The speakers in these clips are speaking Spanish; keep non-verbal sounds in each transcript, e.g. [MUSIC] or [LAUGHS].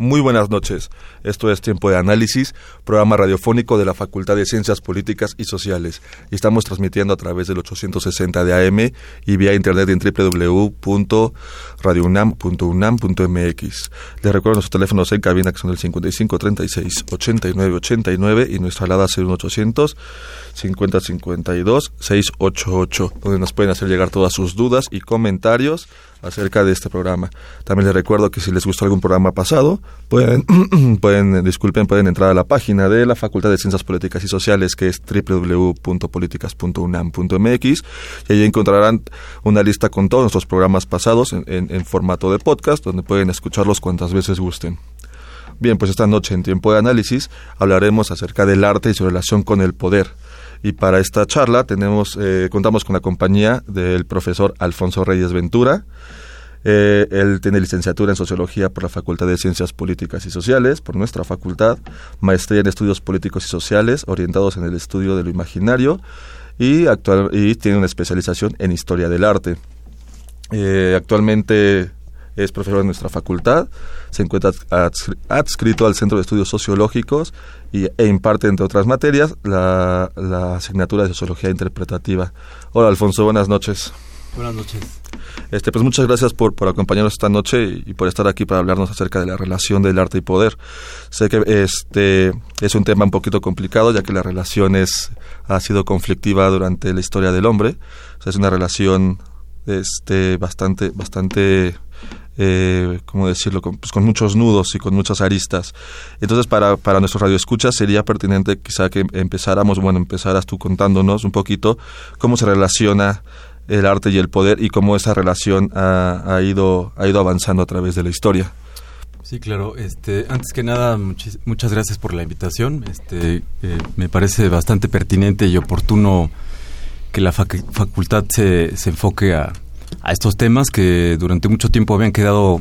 Muy buenas noches. Esto es Tiempo de Análisis, programa radiofónico de la Facultad de Ciencias Políticas y Sociales. Y estamos transmitiendo a través del 860 de AM y vía internet en www.radiounam.unam.mx. Les recuerdo nuestros teléfonos en cabina que son el 5536 8989 y nuestra alada 01800 5052 688, donde nos pueden hacer llegar todas sus dudas y comentarios acerca de este programa. También les recuerdo que si les gustó algún programa pasado, pueden, [CLEARS THROAT] pueden, disculpen, pueden entrar a la página de la Facultad de Ciencias Políticas y Sociales, que es www.políticas.unam.mx, y allí encontrarán una lista con todos nuestros programas pasados en, en formato de podcast, donde pueden escucharlos cuantas veces gusten. Bien, pues esta noche en Tiempo de Análisis hablaremos acerca del arte y su relación con el poder y para esta charla tenemos eh, contamos con la compañía del profesor Alfonso Reyes Ventura. Eh, él tiene licenciatura en Sociología por la Facultad de Ciencias Políticas y Sociales, por nuestra facultad, maestría en Estudios Políticos y Sociales, orientados en el estudio de lo imaginario, y, actual, tiene una especialización en Historia del Arte. Eh, actualmente es profesor de nuestra facultad, se encuentra adscrito al Centro de Estudios Sociológicos y, e imparte, entre otras materias, la, asignatura de Sociología Interpretativa. Hola, Alfonso, buenas noches. Buenas noches. Este, pues muchas gracias por, por acompañarnos esta noche y, por estar aquí para hablarnos acerca de la relación del arte y poder. Sé que este es un tema un poquito complicado, ya que la relación es, ha sido conflictiva durante la historia del hombre. es una relación este, bastante, bastante eh, ¿cómo decirlo?, con, pues con muchos nudos y con muchas aristas. Entonces, para, para nuestro radio escucha sería pertinente quizá que empezáramos, bueno, empezaras tú contándonos un poquito cómo se relaciona el arte y el poder y cómo esa relación ha, ha ido, ha ido avanzando a través de la historia. Sí, claro. Este, antes que nada, muchas gracias por la invitación. Este, eh, me parece bastante pertinente y oportuno que la facultad se, se enfoque a, a estos temas que durante mucho tiempo habían quedado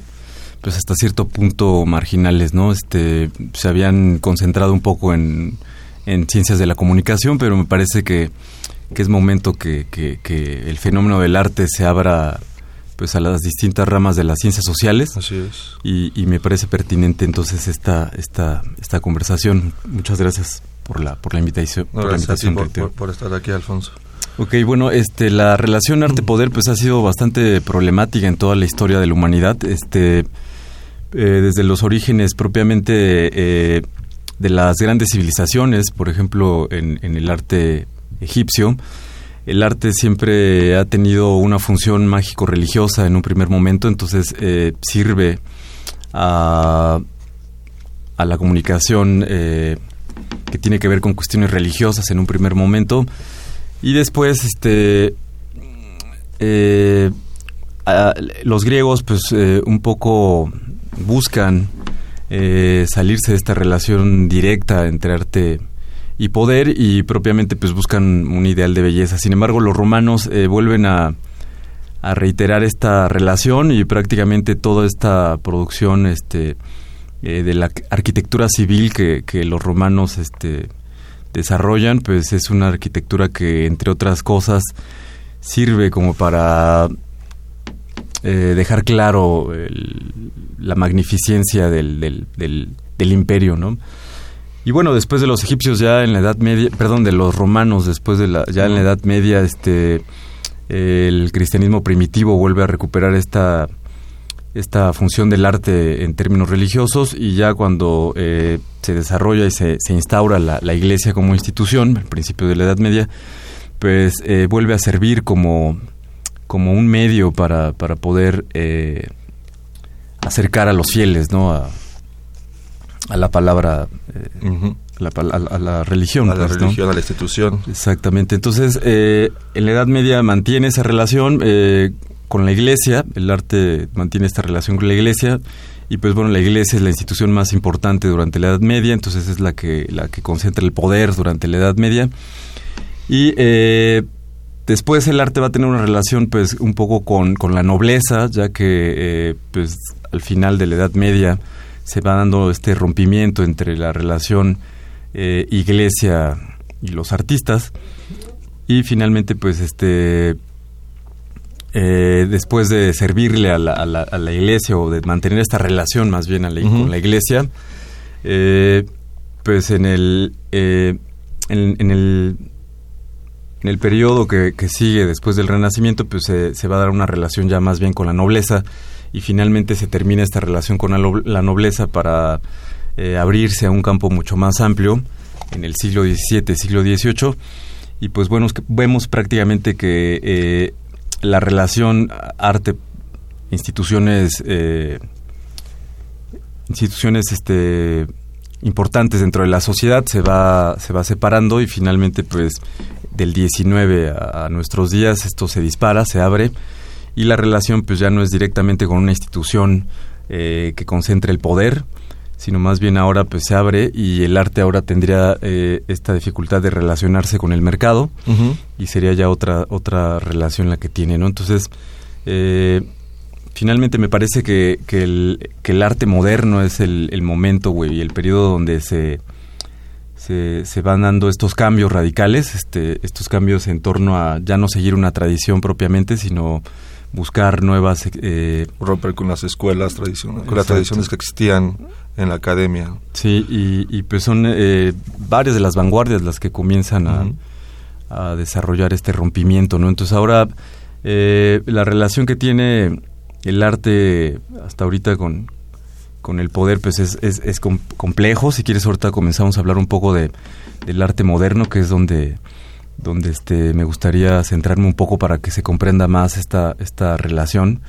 pues hasta cierto punto marginales, ¿no? Este, se habían concentrado un poco en, en ciencias de la comunicación, pero me parece que, que es momento que, que, el fenómeno del arte se abra pues a las distintas ramas de las ciencias sociales. Así es. Y, y me parece pertinente entonces esta, esta, esta conversación. Muchas gracias por la, por la invitación. por, la invitación por estar aquí, Alfonso. Ok, bueno, este, la relación arte-poder pues ha sido bastante problemática en toda la historia de la humanidad. Este, eh, desde los orígenes propiamente eh, de las grandes civilizaciones, por ejemplo, en, el arte egipcio, el arte siempre ha tenido una función mágico-religiosa en un primer momento, entonces eh, sirve a, a, la comunicación que tiene que ver con cuestiones religiosas en un primer momento y después, este, eh, los griegos, pues, eh, un poco buscan eh, salirse de esta relación directa entre arte y poder y propiamente, pues, buscan un ideal de belleza. Sin embargo, los romanos vuelven a, a reiterar esta relación y prácticamente toda esta producción, este, de la arquitectura civil que, que los romanos, este, desarrollan, pues es una arquitectura que, entre otras cosas, sirve como para eh, dejar claro la magnificencia del, del, imperio, ¿no? Y bueno, después de los egipcios ya en la Edad Media, perdón, de los romanos después de la, ya en la Edad Media, este, el cristianismo primitivo vuelve a recuperar esta esta función del arte en términos religiosos y ya cuando eh, se desarrolla y se, se instaura la, la, iglesia como institución, al principio de la Edad Media, pues eh, vuelve a servir como, como un medio para, para poder eh, acercar a los fieles ¿no? a, a la palabra a la, religión. A la pues, religión, a la institución. Exactamente. Entonces, eh, en la Edad Media mantiene esa relación eh, con la Iglesia, el arte mantiene esta relación con la Iglesia, y pues bueno, la Iglesia es la institución más importante durante la Edad Media, entonces es la que, la que concentra el poder durante la Edad Media. Y eh, después el arte va a tener una relación pues un poco con, con la nobleza, ya que pues al final de la Edad Media se va dando este rompimiento entre la relación eh, iglesia y los artistas y finalmente pues este eh, después de servirle a la, a, la, iglesia o de mantener esta relación más bien con la iglesia eh, pues en el, en, el en el periodo que, sigue después del Renacimiento, pues se, va a dar una relación ya más bien con la nobleza y finalmente se termina esta relación con la, nobleza para eh, abrirse a un campo mucho más amplio en el siglo XVII, siglo XVIII y pues bueno, vemos prácticamente que eh, la relación arte instituciones eh, instituciones este importantes dentro de la sociedad se va se va separando y finalmente pues del 19 a nuestros días esto se dispara se abre y la relación pues ya no es directamente con una institución eh, que concentre el poder, sino más bien ahora pues se abre y el arte ahora tendría eh, esta dificultad de relacionarse con el mercado y sería ya otra otra relación la que tiene, ¿no? Entonces, eh, finalmente me parece que, que, el, que el arte moderno es el, el momento, güey, y el periodo donde se, se, se, van dando estos cambios radicales, este, estos cambios en torno a ya no seguir una tradición propiamente, sino buscar nuevas... Eh, Romper con las escuelas tradicionales, con las tradiciones que existían en la academia. Sí, y, pues son eh, varias de las vanguardias las que comienzan a, a, desarrollar este rompimiento, ¿no? Entonces ahora eh, la relación que tiene el arte hasta ahorita con, con el poder pues es, es, es complejo. Si quieres ahorita comenzamos a hablar un poco de, del arte moderno, que es donde donde este me gustaría centrarme un poco para que se comprenda más esta esta relación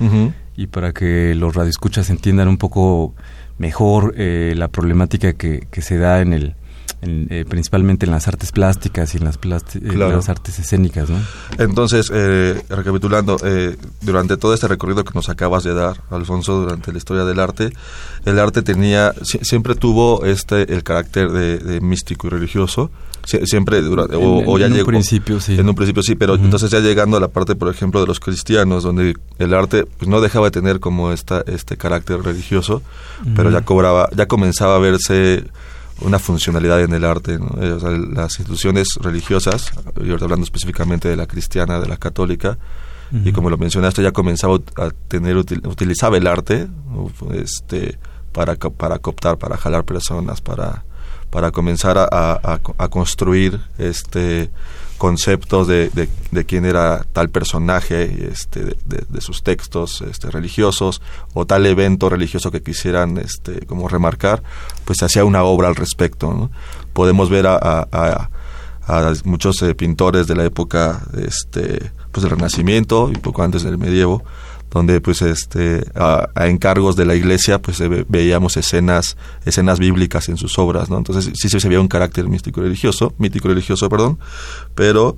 y para que los radioescuchas entiendan un poco mejor eh, la problemática que, que, se da en el eh, principalmente en las artes plásticas y en las, las artes escénicas, ¿no? Entonces, eh, recapitulando, durante todo este recorrido que nos acabas de dar, Alfonso, durante la historia del arte, el arte tenía, siempre tuvo este el carácter de místico y religioso, siempre o, ya en un principio sí. en un principio sí pero entonces ya llegando a la parte por ejemplo de los cristianos donde el arte pues no dejaba de tener como esta este carácter religioso pero ya cobraba ya comenzaba a verse una funcionalidad en el arte eh, las instituciones religiosas y ahorita hablando específicamente de la cristiana de la católica y como lo mencionaste ya comenzaba a tener utilizaba el arte este para para cooptar para jalar personas para para comenzar a, a, construir este conceptos de, de, quién era tal personaje este, de, sus textos este, religiosos o tal evento religioso que quisieran este, como remarcar, pues hacía una obra al respecto. Podemos ver a, a, muchos eh, pintores de la época este, pues del Renacimiento y poco antes del medievo, donde pues este a, encargos de la iglesia pues veíamos escenas escenas bíblicas en sus obras no entonces sí se veía un carácter místico religioso mítico religioso perdón pero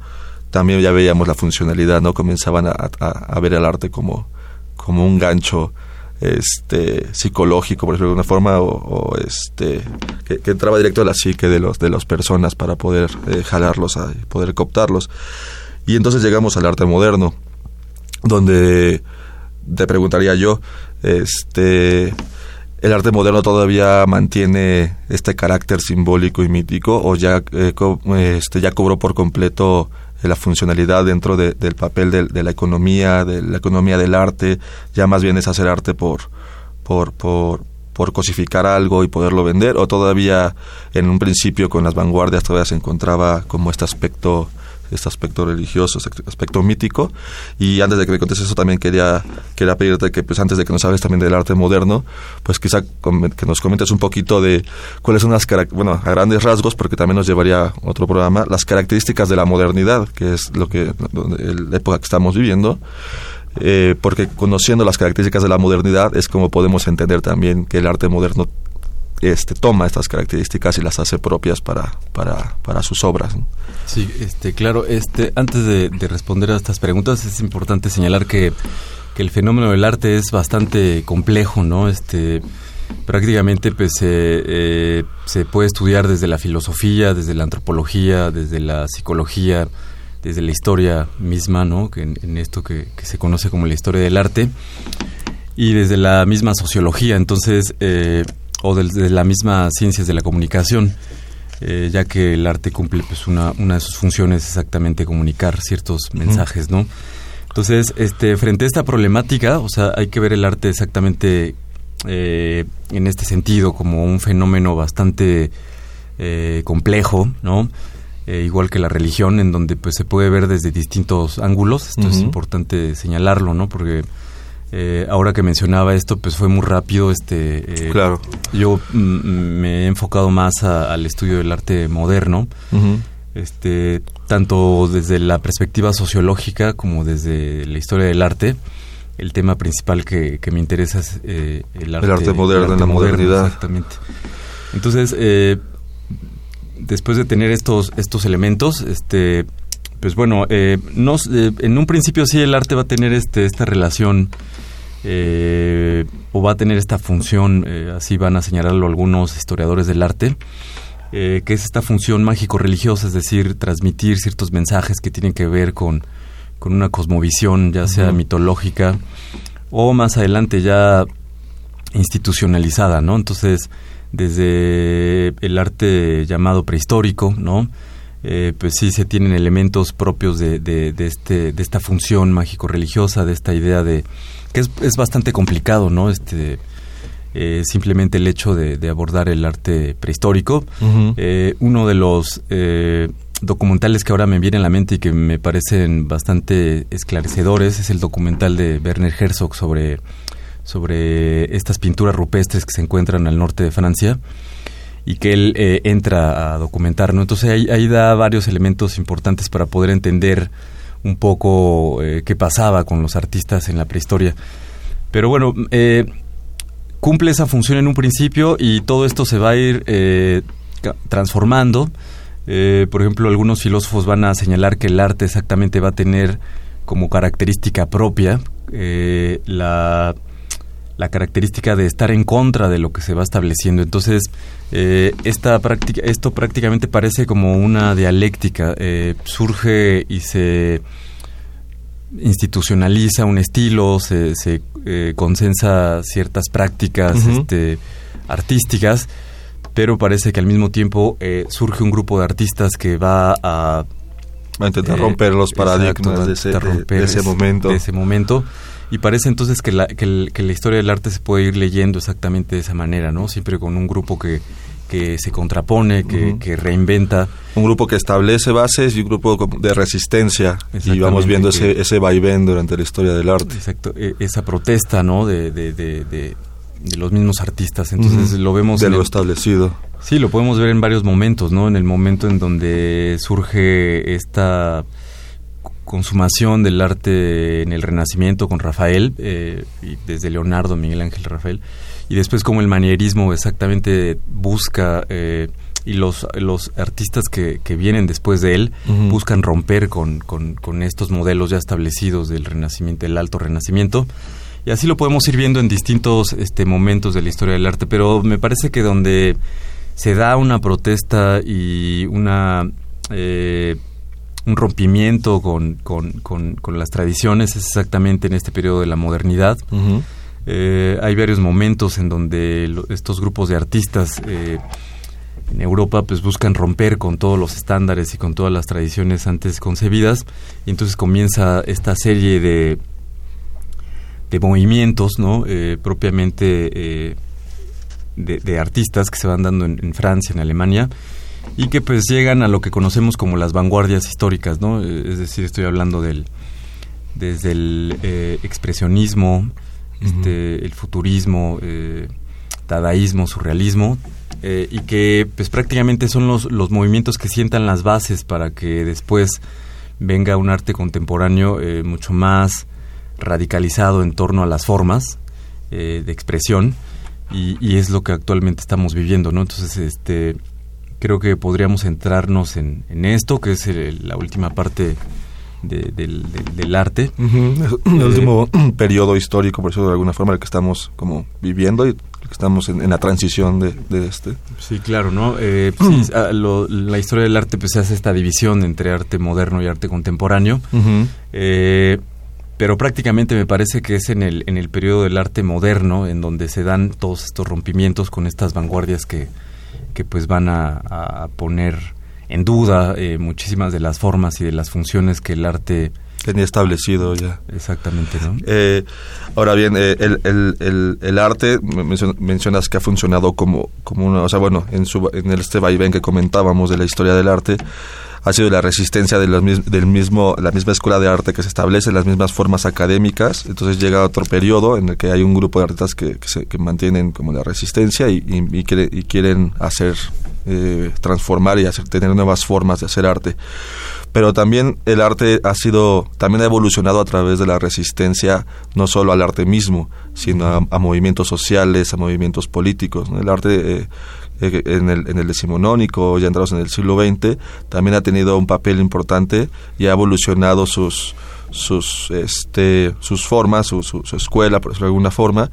también ya veíamos la funcionalidad no comenzaban a, ver el arte como como un gancho este psicológico por decirlo de alguna forma o, este que, entraba directo a la psique de los de las personas para poder eh, jalarlos a poder cooptarlos. Y entonces llegamos al arte moderno donde te preguntaría yo, este, ¿el arte moderno todavía mantiene este carácter simbólico y mítico o ya, eh, este, ya cobró por completo la funcionalidad dentro del papel de, la economía, de la economía del arte, ya más bien es hacer arte por, por, por, por cosificar algo y poderlo vender, o todavía en un principio con las vanguardias todavía se encontraba como este aspecto este aspecto religioso, este aspecto mítico. Y antes de que me contes eso, también quería, quería pedirte que, pues antes de que nos hables también del arte moderno, pues quizá que nos comentes un poquito de cuáles son las, bueno, a grandes rasgos, porque también nos llevaría otro programa, las características de la modernidad, que es lo que, la época que estamos viviendo. Eh, porque conociendo las características de la modernidad es como podemos entender también que el arte moderno este, toma estas características y las hace propias para, para, para sus obras. Sí, este, claro. Este, antes de, responder a estas preguntas es importante señalar que, que, el fenómeno del arte es bastante complejo, ¿no? Este, prácticamente pues eh, se puede estudiar desde la filosofía, desde la antropología, desde la psicología, desde la historia misma, ¿no? Que en, esto que, se conoce como la historia del arte y desde la misma sociología. Entonces eh, o de, la misma ciencias de la comunicación, eh, ya que el arte cumple pues una, una de sus funciones exactamente comunicar ciertos mensajes, ¿no? Entonces, este, frente a esta problemática, o sea, hay que ver el arte exactamente eh, en este sentido como un fenómeno bastante eh, complejo, ¿no? igual que la religión, en donde pues se puede ver desde distintos ángulos. Esto es importante señalarlo, ¿no? Porque eh, ahora que mencionaba esto, pues fue muy rápido. Este, eh, claro. Yo me he enfocado más al estudio del arte moderno, este, tanto desde la perspectiva sociológica como desde la historia del arte. El tema principal que, me interesa es eh, el, arte, el arte moderno, la modernidad. Exactamente. Entonces, después de tener estos estos elementos, este, pues bueno, no, en un principio sí el arte va a tener este esta relación eh, o va a tener esta función, eh, así van a señalarlo algunos historiadores del arte, eh, que es esta función mágico-religiosa, es decir, transmitir ciertos mensajes que tienen que ver con, con una cosmovisión, ya sea mitológica o más adelante ya institucionalizada, ¿no? Entonces, desde el arte llamado prehistórico, ¿no? pues sí se tienen elementos propios de, de, de, este, de esta función mágico-religiosa, de esta idea de, que es, es bastante complicado, ¿no? Este, eh, simplemente el hecho de, abordar el arte prehistórico. Eh, uno de los eh, documentales que ahora me viene a la mente y que me parecen bastante esclarecedores es el documental de Werner Herzog sobre, sobre estas pinturas rupestres que se encuentran al norte de Francia y que él entra a documentar. ¿no? Entonces ahí, ahí da varios elementos importantes para poder entender un poco eh, qué pasaba con los artistas en la prehistoria. Pero bueno, eh, cumple esa función en un principio y todo esto se va a ir eh, transformando. por ejemplo, algunos filósofos van a señalar que el arte exactamente va a tener como característica propia la la característica de estar en contra de lo que se va estableciendo. Entonces, eh, esta práctica, esto prácticamente parece como una dialéctica. Eh, surge y se institucionaliza un estilo, se, se eh, consensa ciertas prácticas este, artísticas, pero parece que al mismo tiempo surge un grupo de artistas que va a... Va a intentar romper los paradigmas de, ese, de, ese, momento. De ese momento y parece entonces que la, que, la historia del arte se puede ir leyendo exactamente de esa manera, ¿no? Siempre con un grupo que, que se contrapone, que, reinventa. Un grupo que establece bases y un grupo de resistencia. Y vamos viendo ese, ese vaivén durante la historia del arte. Exacto, e, esa protesta, ¿no? De, de, de, de, los mismos artistas. Entonces lo vemos... De lo establecido. Sí, lo podemos ver en varios momentos, ¿no? En el momento en donde surge esta consumación del arte en el Renacimiento con Rafael, eh, y desde Leonardo, Miguel Ángel Rafael, y después como el manierismo exactamente busca, eh, y los, los artistas que, que vienen después de él buscan romper con, con, estos modelos ya establecidos del Renacimiento, del Alto Renacimiento, y así lo podemos ir viendo en distintos este, momentos de la historia del arte, pero me parece que donde se da una protesta y una... Eh, un rompimiento con, con, con, las tradiciones es exactamente en este periodo de la modernidad. Eh, hay varios momentos en donde estos grupos de artistas eh, en Europa pues buscan romper con todos los estándares y con todas las tradiciones antes concebidas. Y entonces comienza esta serie de de movimientos no eh, propiamente de, artistas que se van dando en Francia en Alemania y que pues llegan a lo que conocemos como las vanguardias históricas, ¿no? Es decir, estoy hablando del desde el eh, expresionismo, este, el futurismo, eh, dadaísmo, surrealismo, eh, y que pues prácticamente son los, los movimientos que sientan las bases para que después venga un arte contemporáneo eh, mucho más radicalizado en torno a las formas de expresión y, es lo que actualmente estamos viviendo, ¿no? Entonces, este, creo que podríamos centrarnos en, esto, que es la última parte del, arte. El último [CLEARS THROAT] periodo histórico, por eso de alguna forma, el que estamos como viviendo y que estamos en, la transición de, este. Sí, claro, ¿no? Eh, ah, la historia del arte pues se hace esta división entre arte moderno y arte contemporáneo. eh, pero prácticamente me parece que es en el, en el periodo del arte moderno en donde se dan todos estos rompimientos con estas vanguardias que, que pues van a, poner en duda eh, muchísimas de las formas y de las funciones que el arte tenía establecido ya. Exactamente, ¿no? Eh, ahora bien, eh, el, el, el, arte, mencionas que ha funcionado como, como una, o sea, bueno, en, su, en este vaivén que comentábamos de la historia del arte, ha sido la resistencia de del mismo, la misma escuela de arte que se establece, las mismas formas académicas. Entonces llega otro periodo en el que hay un grupo de artistas que, se, que mantienen como la resistencia y, y, quieren hacer, eh, transformar y hacer, tener nuevas formas de hacer arte. Pero también el arte ha sido, también ha evolucionado a través de la resistencia, no solo al arte mismo, sino a, movimientos sociales, a movimientos políticos. El arte eh, eh, en el, en el decimonónico, ya entrados en el siglo XX, también ha tenido un papel importante y ha evolucionado sus, sus, este, sus formas, su, su, escuela, por decirlo de alguna forma,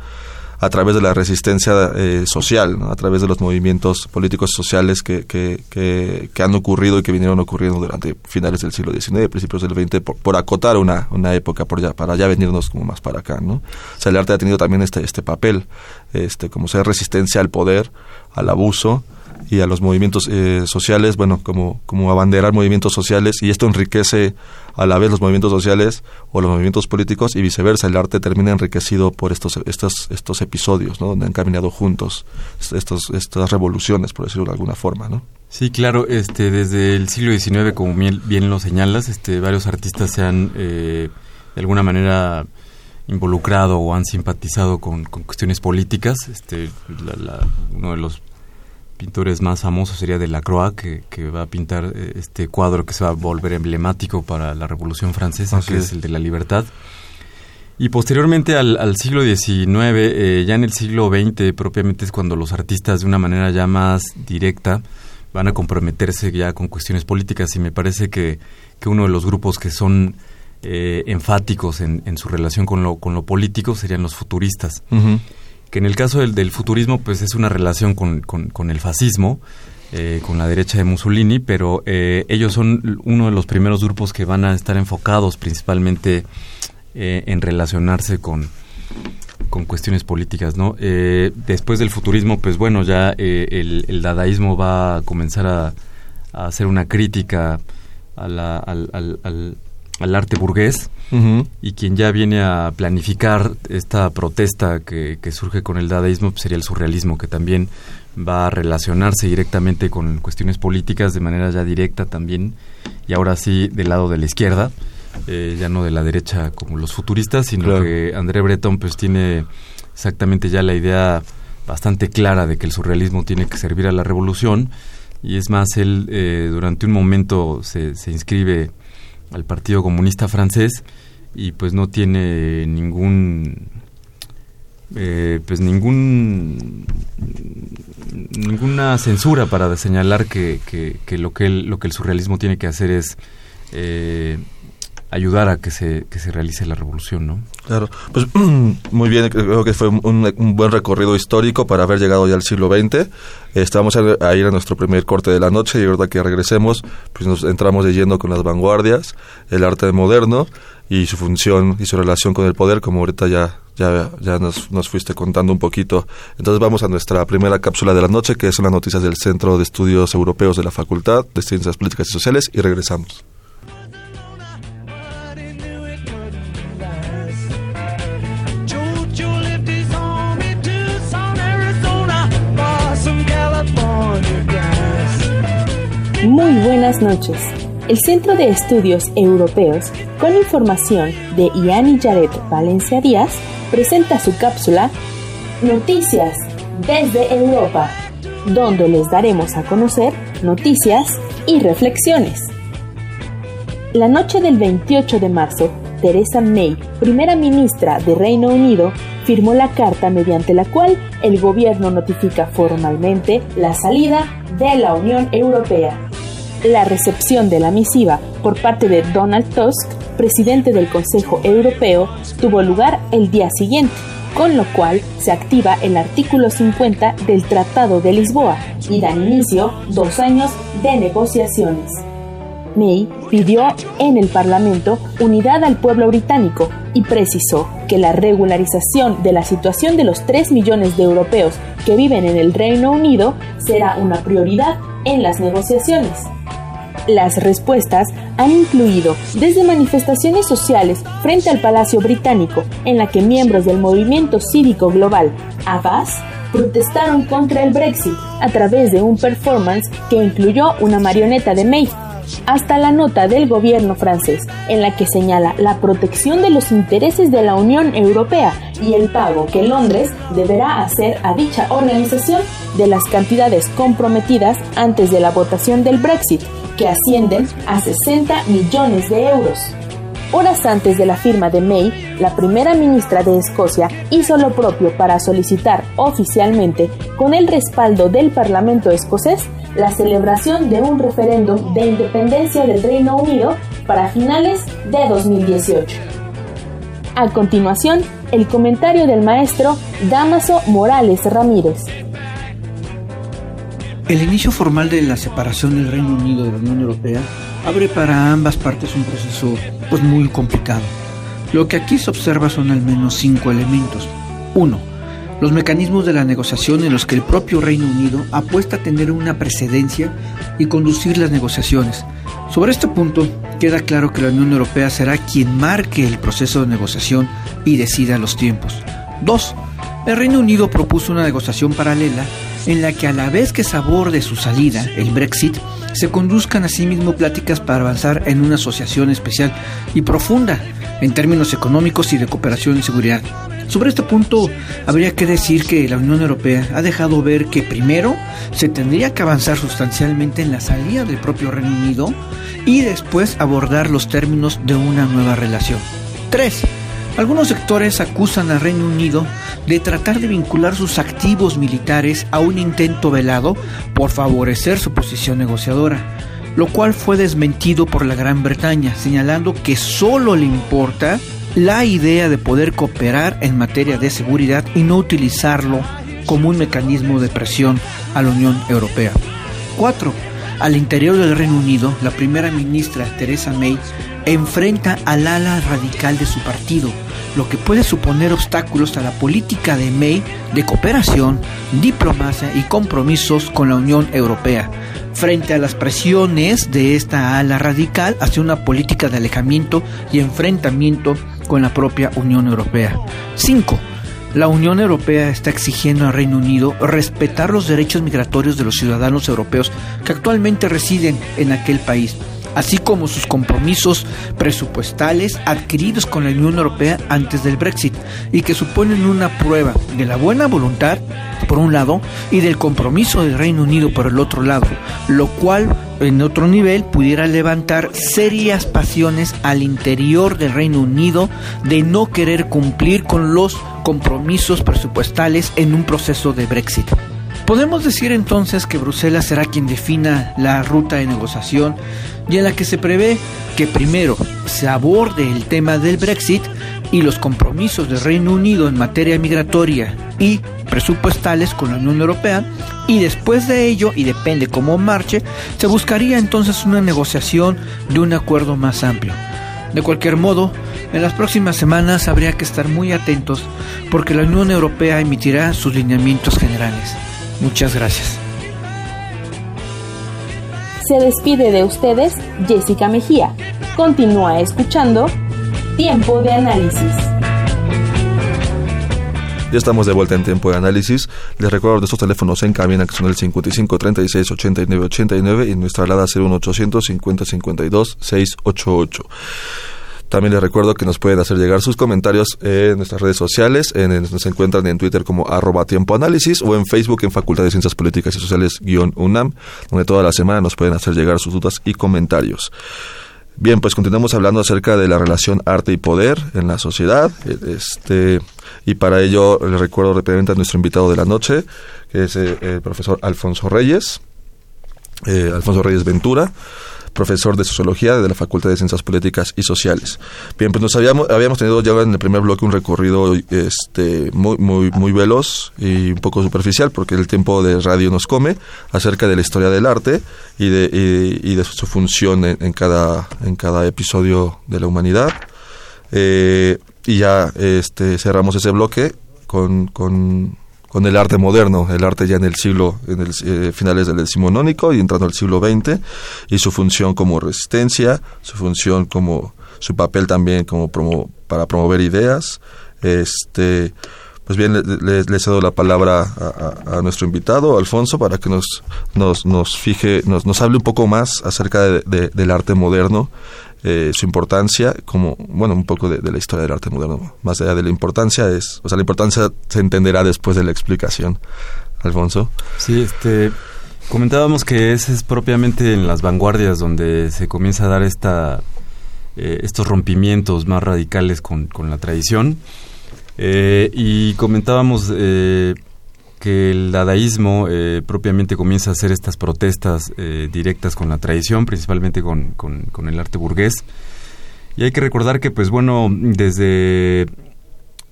a través de la resistencia eh, social, a través de los movimientos políticos sociales que, que, que, han ocurrido y que vinieron ocurriendo durante finales del siglo XIX, principios del XX, por, acotar una, una época por ya, para ya venirnos como más para acá. ¿no? O sea, el arte ha tenido también este, este papel, este, como ser resistencia al poder, al abuso y a los movimientos eh, sociales, bueno, como, como abanderar movimientos sociales y esto enriquece a la vez los movimientos sociales o los movimientos políticos y viceversa, el arte termina enriquecido por estos, estos, estos episodios, ¿no? Donde han caminado juntos estos, estas revoluciones, por decirlo de alguna forma, ¿no? Sí, claro, este, desde el siglo XIX, como bien, lo señalas, este, varios artistas se han, eh, de alguna manera, involucrado o han simpatizado con, cuestiones políticas. Este, uno de los pintores más famosos sería de Lacroix, que, que va a pintar eh, este cuadro que se va a volver emblemático para la Revolución Francesa, que es. el de la libertad. Y posteriormente al, siglo XIX, eh, ya en el siglo XX propiamente es cuando los artistas de una manera ya más directa van a comprometerse ya con cuestiones políticas y me parece que, que uno de los grupos que son eh, enfáticos en, en, su relación con lo, con lo político serían los futuristas que en el caso del, del futurismo pues es una relación con, con, el fascismo, eh, con la derecha de Mussolini, pero eh, ellos son uno de los primeros grupos que van a estar enfocados principalmente en relacionarse con, con cuestiones políticas, ¿no? después del futurismo, pues bueno, ya el, dadaísmo va a comenzar a, hacer una crítica al, al, al arte burgués y quien ya viene a planificar esta protesta que, surge con el dadaísmo pues, sería el surrealismo, que también va a relacionarse directamente con cuestiones políticas de manera ya directa también, y ahora sí del lado de la izquierda, eh, ya no de la derecha como los futuristas, sino que André Breton pues tiene exactamente ya la idea bastante clara de que el surrealismo tiene que servir a la revolución, y es más, él eh, durante un momento se, se inscribe al Partido Comunista Francés y pues no tiene ningún eh, pues ningún ninguna censura para señalar que, que, lo que lo que el surrealismo tiene que hacer es eh, ayudar a que se, que se realice la revolución, ¿no? Claro, pues [CLEARS THROAT] muy bien, creo que fue un, buen recorrido histórico para haber llegado ya al siglo XX. Estamos a, ir a nuestro primer corte de la noche y ahora que regresemos, pues nos entramos de lleno con las vanguardias, el arte moderno y su función y su relación con el poder, como ahorita ya ya, ya nos, nos fuiste contando un poquito. Entonces vamos a nuestra primera cápsula de la noche, que son las noticias del Centro de Estudios Europeos de la Facultad de Ciencias Políticas y Sociales, y regresamos. Muy buenas noches. El Centro de Estudios Europeos, con información de Iani Yaret Valencia Díaz, presenta su cápsula Noticias desde Europa, donde les daremos a conocer noticias y reflexiones. La noche del 28 de marzo Theresa May, primera ministra de Reino Unido, firmó la carta mediante la cual el gobierno notifica formalmente la salida de la Unión Europea. La recepción de la misiva por parte de Donald Tusk, presidente del Consejo Europeo, tuvo lugar el día siguiente, con lo cual se activa el artículo 50 del Tratado de Lisboa y da inicio dos años de negociaciones. May pidió en el Parlamento unidad al pueblo británico y precisó que la regularización de la situación de los 3 millones de europeos que viven en el Reino Unido será una prioridad en las negociaciones. Las respuestas han incluido desde manifestaciones sociales frente al Palacio Británico, en la que miembros del movimiento cívico global, Avas, protestaron contra el Brexit a través de un performance que incluyó una marioneta de May, hasta la nota del gobierno francés, en la que señala la protección de los intereses de la Unión Europea y el pago que Londres deberá hacer a dicha organización de las cantidades comprometidas antes de la votación del Brexit, que ascienden a 60 millones de euros. Horas antes de la firma de May, la primera ministra de Escocia hizo lo propio para solicitar oficialmente, con el respaldo del Parlamento escocés, la celebración de un referéndum de independencia del Reino Unido para finales de 2018. A continuación, el comentario del maestro Damaso Morales Ramírez. El inicio formal de la separación del Reino Unido de la Unión Europea abre para ambas partes un proceso pues muy complicado. Lo que aquí se observa son al menos cinco elementos. 1. Los mecanismos de la negociación en los que el propio Reino Unido apuesta a tener una precedencia y conducir las negociaciones. Sobre este punto, queda claro que la Unión Europea será quien marque el proceso de negociación y decida los tiempos. 2. El Reino Unido propuso una negociación paralela en la que a la vez que se aborde su salida, el Brexit, se conduzcan asimismo pláticas para avanzar en una asociación especial y profunda en términos económicos y de cooperación y seguridad. Sobre este punto, habría que decir que la Unión Europea ha dejado ver que primero se tendría que avanzar sustancialmente en la salida del propio Reino Unido y después abordar los términos de una nueva relación. 3. Algunos sectores acusan al Reino Unido de tratar de vincular sus activos militares a un intento velado por favorecer su posición negociadora, lo cual fue desmentido por la Gran Bretaña, señalando que solo le importa la idea de poder cooperar en materia de seguridad y no utilizarlo como un mecanismo de presión a la Unión Europea. 4. Al interior del Reino Unido, la primera ministra Theresa May enfrenta al ala radical de su partido, lo que puede suponer obstáculos a la política de May de cooperación, diplomacia y compromisos con la Unión Europea, frente a las presiones de esta ala radical hacia una política de alejamiento y enfrentamiento con la propia Unión Europea. 5. La Unión Europea está exigiendo al Reino Unido respetar los derechos migratorios de los ciudadanos europeos que actualmente residen en aquel país así como sus compromisos presupuestales adquiridos con la Unión Europea antes del Brexit y que suponen una prueba de la buena voluntad por un lado y del compromiso del Reino Unido por el otro lado, lo cual en otro nivel pudiera levantar serias pasiones al interior del Reino Unido de no querer cumplir con los compromisos presupuestales en un proceso de Brexit. Podemos decir entonces que Bruselas será quien defina la ruta de negociación y en la que se prevé que primero se aborde el tema del Brexit y los compromisos del Reino Unido en materia migratoria y presupuestales con la Unión Europea y después de ello, y depende cómo marche, se buscaría entonces una negociación de un acuerdo más amplio. De cualquier modo, en las próximas semanas habría que estar muy atentos porque la Unión Europea emitirá sus lineamientos generales. Muchas gracias. Se despide de ustedes Jessica Mejía. Continúa escuchando Tiempo de Análisis. Ya estamos de vuelta en tiempo de análisis. Les recuerdo de estos teléfonos en cabina que son el 55 36 89 89 y nuestra alada 01800 50 52 688. También les recuerdo que nos pueden hacer llegar sus comentarios en nuestras redes sociales. En, nos encuentran en Twitter como arroba tiempo análisis o en Facebook en Facultad de Ciencias Políticas y Sociales UNAM, donde toda la semana nos pueden hacer llegar sus dudas y comentarios. Bien, pues continuamos hablando acerca de la relación arte y poder en la sociedad. Este, y para ello le recuerdo rápidamente a nuestro invitado de la noche, que es eh, el profesor Alfonso Reyes, eh, Alfonso Reyes Ventura profesor de Sociología de la Facultad de Ciencias Políticas y Sociales. Bien, pues nos habíamos, habíamos tenido ya en el primer bloque un recorrido este, muy, muy, muy veloz y un poco superficial, porque el tiempo de radio nos come, acerca de la historia del arte y de, y, de su función en, cada, en cada episodio de la humanidad. Eh, y ya este, cerramos ese bloque con, con con el arte moderno, el arte ya en el siglo, en el eh, finales del decimonónico y entrando al siglo XX, y su función como resistencia, su función como, su papel también como para promover ideas. Este, pues bien, le, cedo la palabra a, nuestro invitado, Alfonso, para que nos, nos, nos fije, nos, nos hable un poco más acerca del arte moderno eh, su importancia, como, bueno, un poco de, la historia del arte moderno. Más allá de la importancia, es, o sea, la importancia se entenderá después de la explicación. Alfonso. Sí, este, comentábamos que ese es propiamente en las vanguardias donde se comienza a dar esta, eh, estos rompimientos más radicales con, con la tradición. Eh, y comentábamos que el dadaísmo eh, propiamente comienza a hacer estas protestas eh, directas con la tradición, principalmente con, con, el arte burgués. Y hay que recordar que, pues bueno, desde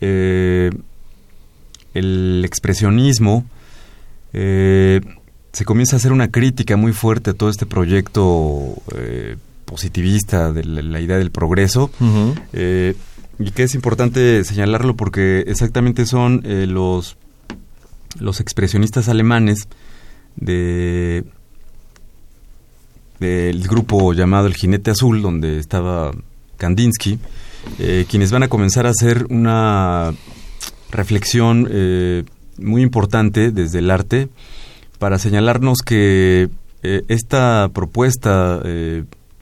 eh, el expresionismo se comienza a hacer una crítica muy fuerte a todo este proyecto positivista de la, idea del progreso. y que es importante señalarlo porque exactamente son los los expresionistas alemanes de del grupo llamado El Jinete Azul, donde estaba Kandinsky, eh, quienes van a comenzar a hacer una reflexión eh, muy importante desde el arte para señalarnos que eh, esta propuesta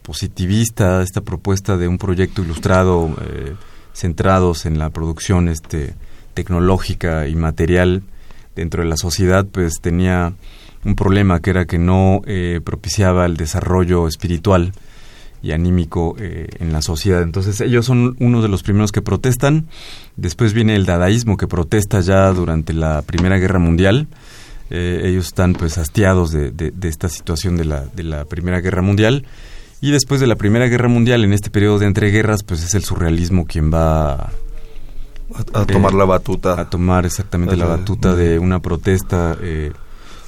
positivista, esta propuesta de un proyecto ilustrado centrados en la producción este, tecnológica y material dentro de la sociedad pues tenía un problema que era que no eh, propiciaba el desarrollo espiritual y anímico eh, en la sociedad. Entonces ellos son uno de los primeros que protestan. Después viene el dadaísmo que protesta ya durante la Primera Guerra Mundial. Eh, ellos están pues hastiados de, de, esta situación de la, de la Primera Guerra Mundial. Y después de la Primera Guerra Mundial, en este periodo de entreguerras, pues es el surrealismo quien va a, tomar la batuta. A tomar exactamente la batuta de una protesta eh,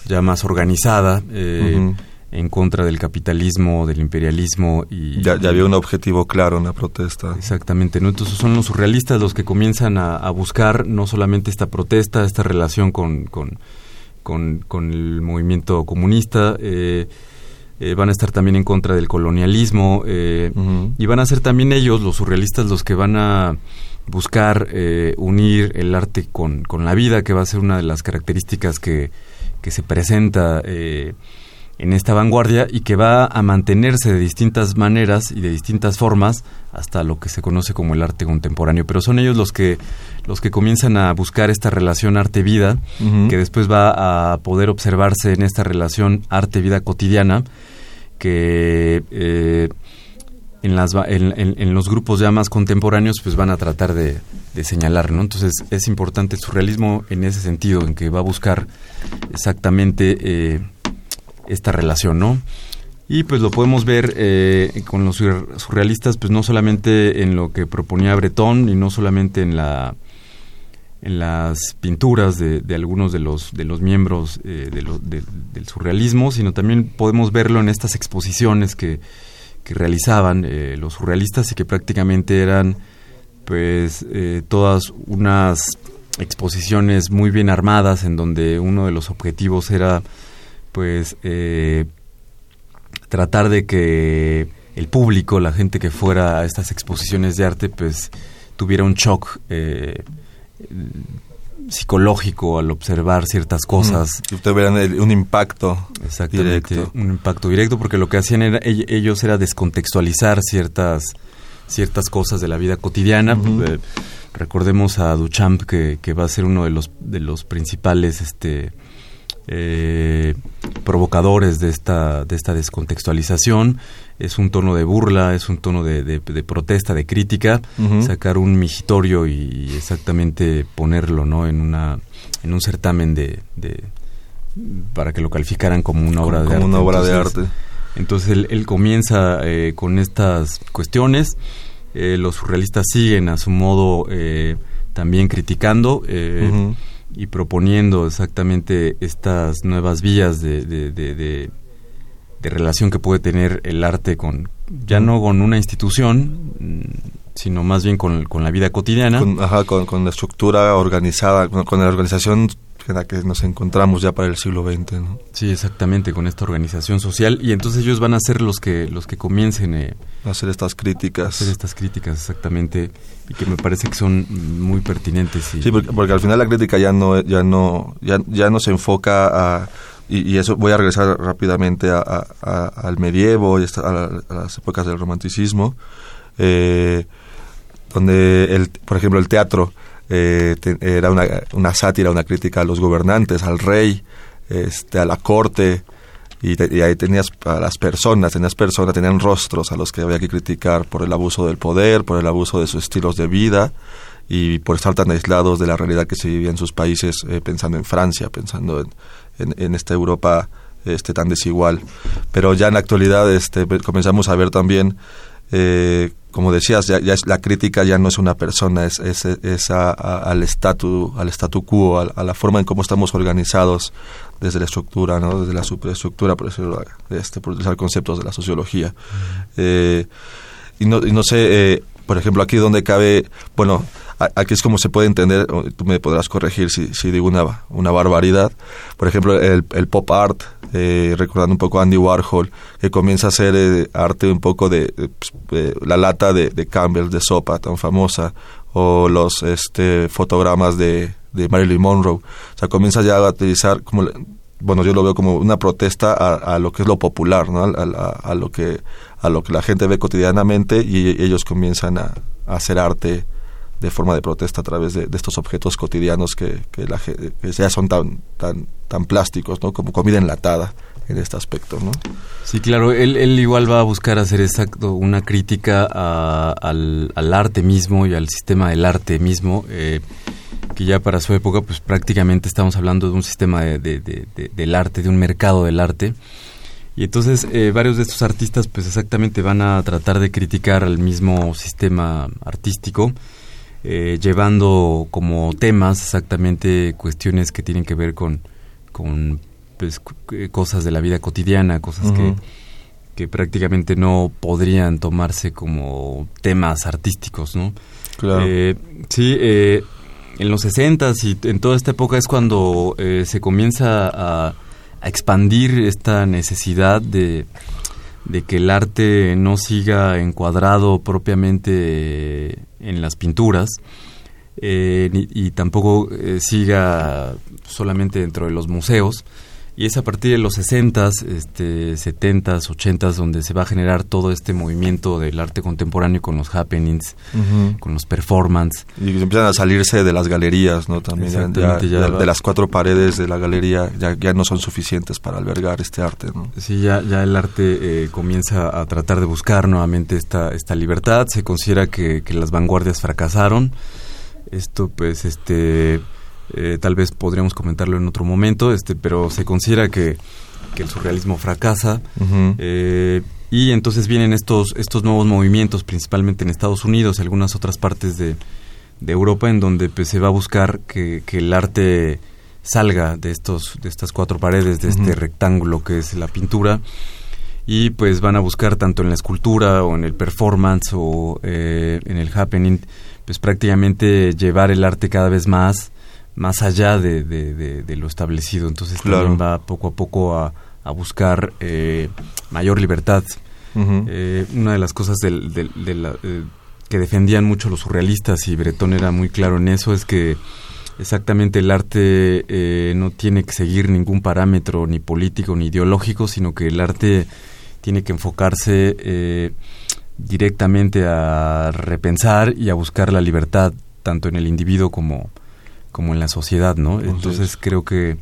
ya más organizada eh, en contra del capitalismo, del imperialismo. y Ya, había un objetivo claro en la protesta. Exactamente, ¿no? Entonces son los surrealistas los que comienzan a, buscar no solamente esta protesta, esta relación con, con, con, el movimiento comunista, eh, van a estar también en contra del colonialismo y van a ser también ellos, los surrealistas, los que van a buscar eh, unir el arte con, con, la vida, que va a ser una de las características que, que se presenta eh, en esta vanguardia y que va a mantenerse de distintas maneras y de distintas formas hasta lo que se conoce como el arte contemporáneo. Pero son ellos los que, los que comienzan a buscar esta relación arte-vida, que después va a poder observarse en esta relación arte-vida cotidiana, que... Eh, en, las, en, los grupos ya más contemporáneos pues van a tratar de, señalar, ¿no? Entonces es importante el surrealismo en ese sentido, en que va a buscar exactamente eh, esta relación, ¿no? Y pues lo podemos ver eh, con los surrealistas, pues no solamente en lo que proponía Breton y no solamente en la en las pinturas de, algunos de los de los miembros eh, del surrealismo, sino también podemos verlo en estas exposiciones que que realizaban eh, los surrealistas y que prácticamente eran pues eh, todas unas exposiciones muy bien armadas en donde uno de los objetivos era pues eh, tratar de que el público, la gente que fuera a estas exposiciones de arte pues tuviera un shock psicológico al observar ciertas cosas. Que ustedes verán un impacto directo. Un impacto directo porque lo que hacían era, ellos era descontextualizar ciertas, ciertas cosas de la vida cotidiana. Eh, recordemos a Duchamp que, que, va a ser uno de los, de los principales este, provocadores de esta, de esta descontextualización. Es un tono de burla, es un tono de, protesta, de crítica, sacar un migitorio y exactamente ponerlo ¿no? en, una, en un certamen de, para que lo calificaran como una obra de arte. Una obra de arte. Entonces él, comienza eh, con estas cuestiones, eh, los surrealistas siguen a su modo eh, también criticando y proponiendo exactamente estas nuevas vías de, de, relación que puede tener el arte con, ya no con una institución, mm, sino más bien con, con la vida cotidiana. Con, ajá, con, la estructura organizada, con la organización en la que nos encontramos ya para el siglo XX. ¿no? Sí, exactamente, con esta organización social. Y entonces ellos van a ser los que, los que comiencen eh, a hacer estas críticas. A hacer estas críticas, exactamente. Y que me parece que son muy pertinentes. sí, porque, al final la crítica ya no, ya no, ya, ya no se enfoca a... Y, eso voy a regresar rápidamente a, al medievo y a, las épocas del romanticismo, eh, donde, el, por ejemplo, el teatro eh, era una, una, sátira, una crítica a los gobernantes, al rey, este, a la corte, y, ahí tenías a las personas, tenías personas, tenían rostros a los que había que criticar por el abuso del poder, por el abuso de sus estilos de vida y por estar tan aislados de la realidad que se vivía en sus países, eh, pensando en Francia, pensando en, en, esta Europa este, tan desigual. Pero ya en la actualidad este, comenzamos a ver también eh, como decías, ya, es, la crítica ya no es una persona, es, es, al estatu, al statu quo, a, la forma en cómo estamos organizados desde la estructura, ¿no? desde la superestructura, por decirlo, este, por utilizar conceptos de la sociología. Eh, y, no, y no sé, eh, por ejemplo, aquí donde cabe, bueno, aquí es como se puede entender, tú me podrás corregir si, digo una, una barbaridad, por ejemplo, el, pop art, eh, recordando un poco Andy Warhol, que comienza a hacer eh, arte un poco de, pues, la lata de, de, Campbell de sopa tan famosa, o los este, fotogramas de, de Marilyn Monroe. O sea, comienza ya a utilizar como bueno, yo lo veo como una protesta a, lo que es lo popular, ¿no? A, lo que a lo que la gente ve cotidianamente y ellos comienzan a hacer arte de forma de protesta a través de, estos objetos cotidianos que, que, la, ya son tan, tan, tan plásticos, ¿no? Como comida enlatada en este aspecto, ¿no? Sí, claro, él, él igual va a buscar hacer exacto una crítica al, al, arte mismo y al sistema del arte mismo, eh, que ya para su época, pues prácticamente estamos hablando de un sistema de, de, del arte, de un mercado del arte. Y entonces eh, varios de estos artistas pues exactamente van a tratar de criticar al mismo sistema artístico eh, llevando como temas exactamente cuestiones que tienen que ver con, con pues, eh, cosas de la vida cotidiana, cosas que, que prácticamente no podrían tomarse como temas artísticos, ¿no? Claro. Eh, sí, en los 60 y en toda esta época es cuando se comienza a, a, expandir esta necesidad de, de que el arte no siga encuadrado propiamente en las pinturas eh, y tampoco eh, siga solamente dentro de los museos. Y es a partir de los 60 este, 70 80 donde se va a generar todo este movimiento del arte contemporáneo con los happenings, con los performances. Y empiezan a salirse de las galerías, ¿no? También de las cuatro paredes de la galería ya, ya no son suficientes para albergar este arte, ¿no? Sí, ya, ya el arte eh, comienza a tratar de buscar nuevamente esta, esta libertad. Se considera que, que las vanguardias fracasaron. Esto, pues, este eh, tal vez podríamos comentarlo en otro momento, este, pero se considera que, el surrealismo fracasa. Eh, y entonces vienen estos, estos nuevos movimientos, principalmente en Estados Unidos y algunas otras partes de, Europa, en donde pues, se va a buscar que, el arte salga de estos de estas cuatro paredes de este rectángulo que es la pintura. Y pues van a buscar tanto en la escultura o en el performance o eh, en el happening pues prácticamente llevar el arte cada vez más más allá de, de, lo establecido. Entonces también va poco a poco a, a buscar eh, mayor libertad. Eh, una de las cosas del, eh, que defendían mucho los surrealistas y Bretón era muy claro en eso es que exactamente el arte no tiene que seguir ningún parámetro ni político ni ideológico, sino que el arte tiene que enfocarse directamente a repensar y a buscar la libertad tanto en el individuo como, como en la sociedad, ¿no? Entonces creo que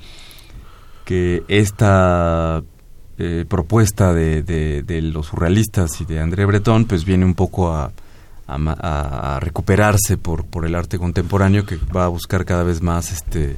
que esta eh, propuesta de, de, los surrealistas y de André Breton pues viene un poco a, a, a, recuperarse por, por el arte contemporáneo que va a buscar cada vez más este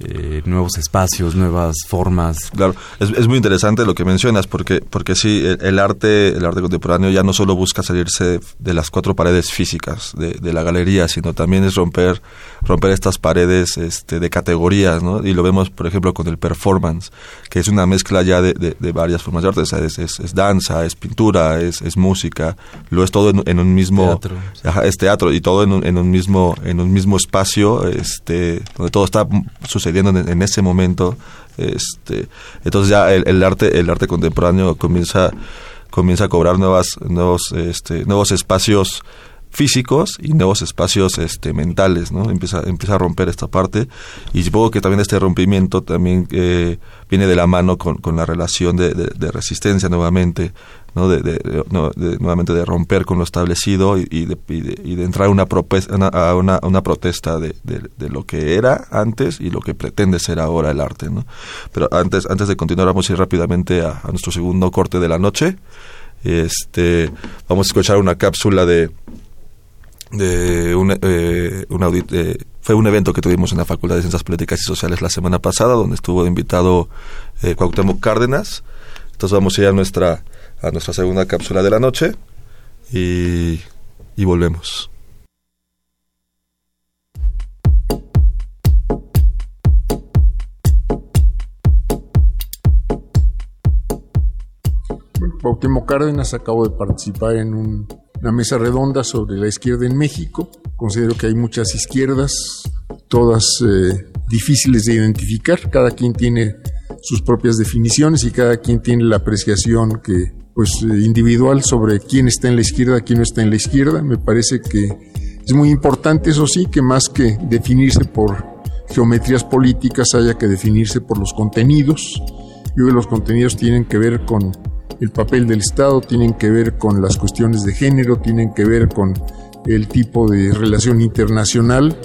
eh, nuevos espacios, nuevas formas. Claro, es, es, muy interesante lo que mencionas porque porque sí el, arte el arte contemporáneo ya no solo busca salirse de, las cuatro paredes físicas de, de, la galería, sino también es romper romper estas paredes este, de categorías, ¿no? Y lo vemos por ejemplo con el performance, que es una mezcla ya de, de varias formas de arte, es, es, danza, es pintura, es, es música, lo es todo en, un mismo teatro, es teatro y todo en un, en un mismo en un mismo espacio, este donde todo está sucediendo en, ese momento. Este, entonces ya el, arte el arte contemporáneo comienza comienza a cobrar nuevas nuevos este, nuevos espacios físicos y nuevos espacios este, mentales, ¿no? Empieza, empieza a romper esta parte y supongo que también este rompimiento también eh, viene de la mano con, con la relación de, de, resistencia nuevamente, ¿no? De, nuevamente de romper con lo establecido y, de, y de, entrar a una, protesta de, lo que era antes y lo que pretende ser ahora el arte, ¿no? Pero antes, antes de continuar vamos a ir rápidamente a, a nuestro segundo corte de la noche. Este, vamos a escuchar una cápsula de de un, eh, eh, fue un evento que tuvimos en la Facultad de Ciencias Políticas y Sociales la semana pasada, donde estuvo invitado eh, Cuauhtémoc Cárdenas. Entonces vamos a ir a nuestra, a nuestra segunda cápsula de la noche y, y volvemos. Cuauhtémoc Cárdenas acabo de participar en un una mesa redonda sobre la izquierda en México. Considero que hay muchas izquierdas, todas eh, difíciles de identificar. Cada quien tiene sus propias definiciones y cada quien tiene la apreciación que pues eh, individual sobre quién está en la izquierda, quién no está en la izquierda. Me parece que es muy importante, eso sí, que más que definirse por geometrías políticas haya que definirse por los contenidos. Yo creo que los contenidos tienen que ver con el papel del Estado, tienen que ver con las cuestiones de género, tienen que ver con el tipo de relación internacional,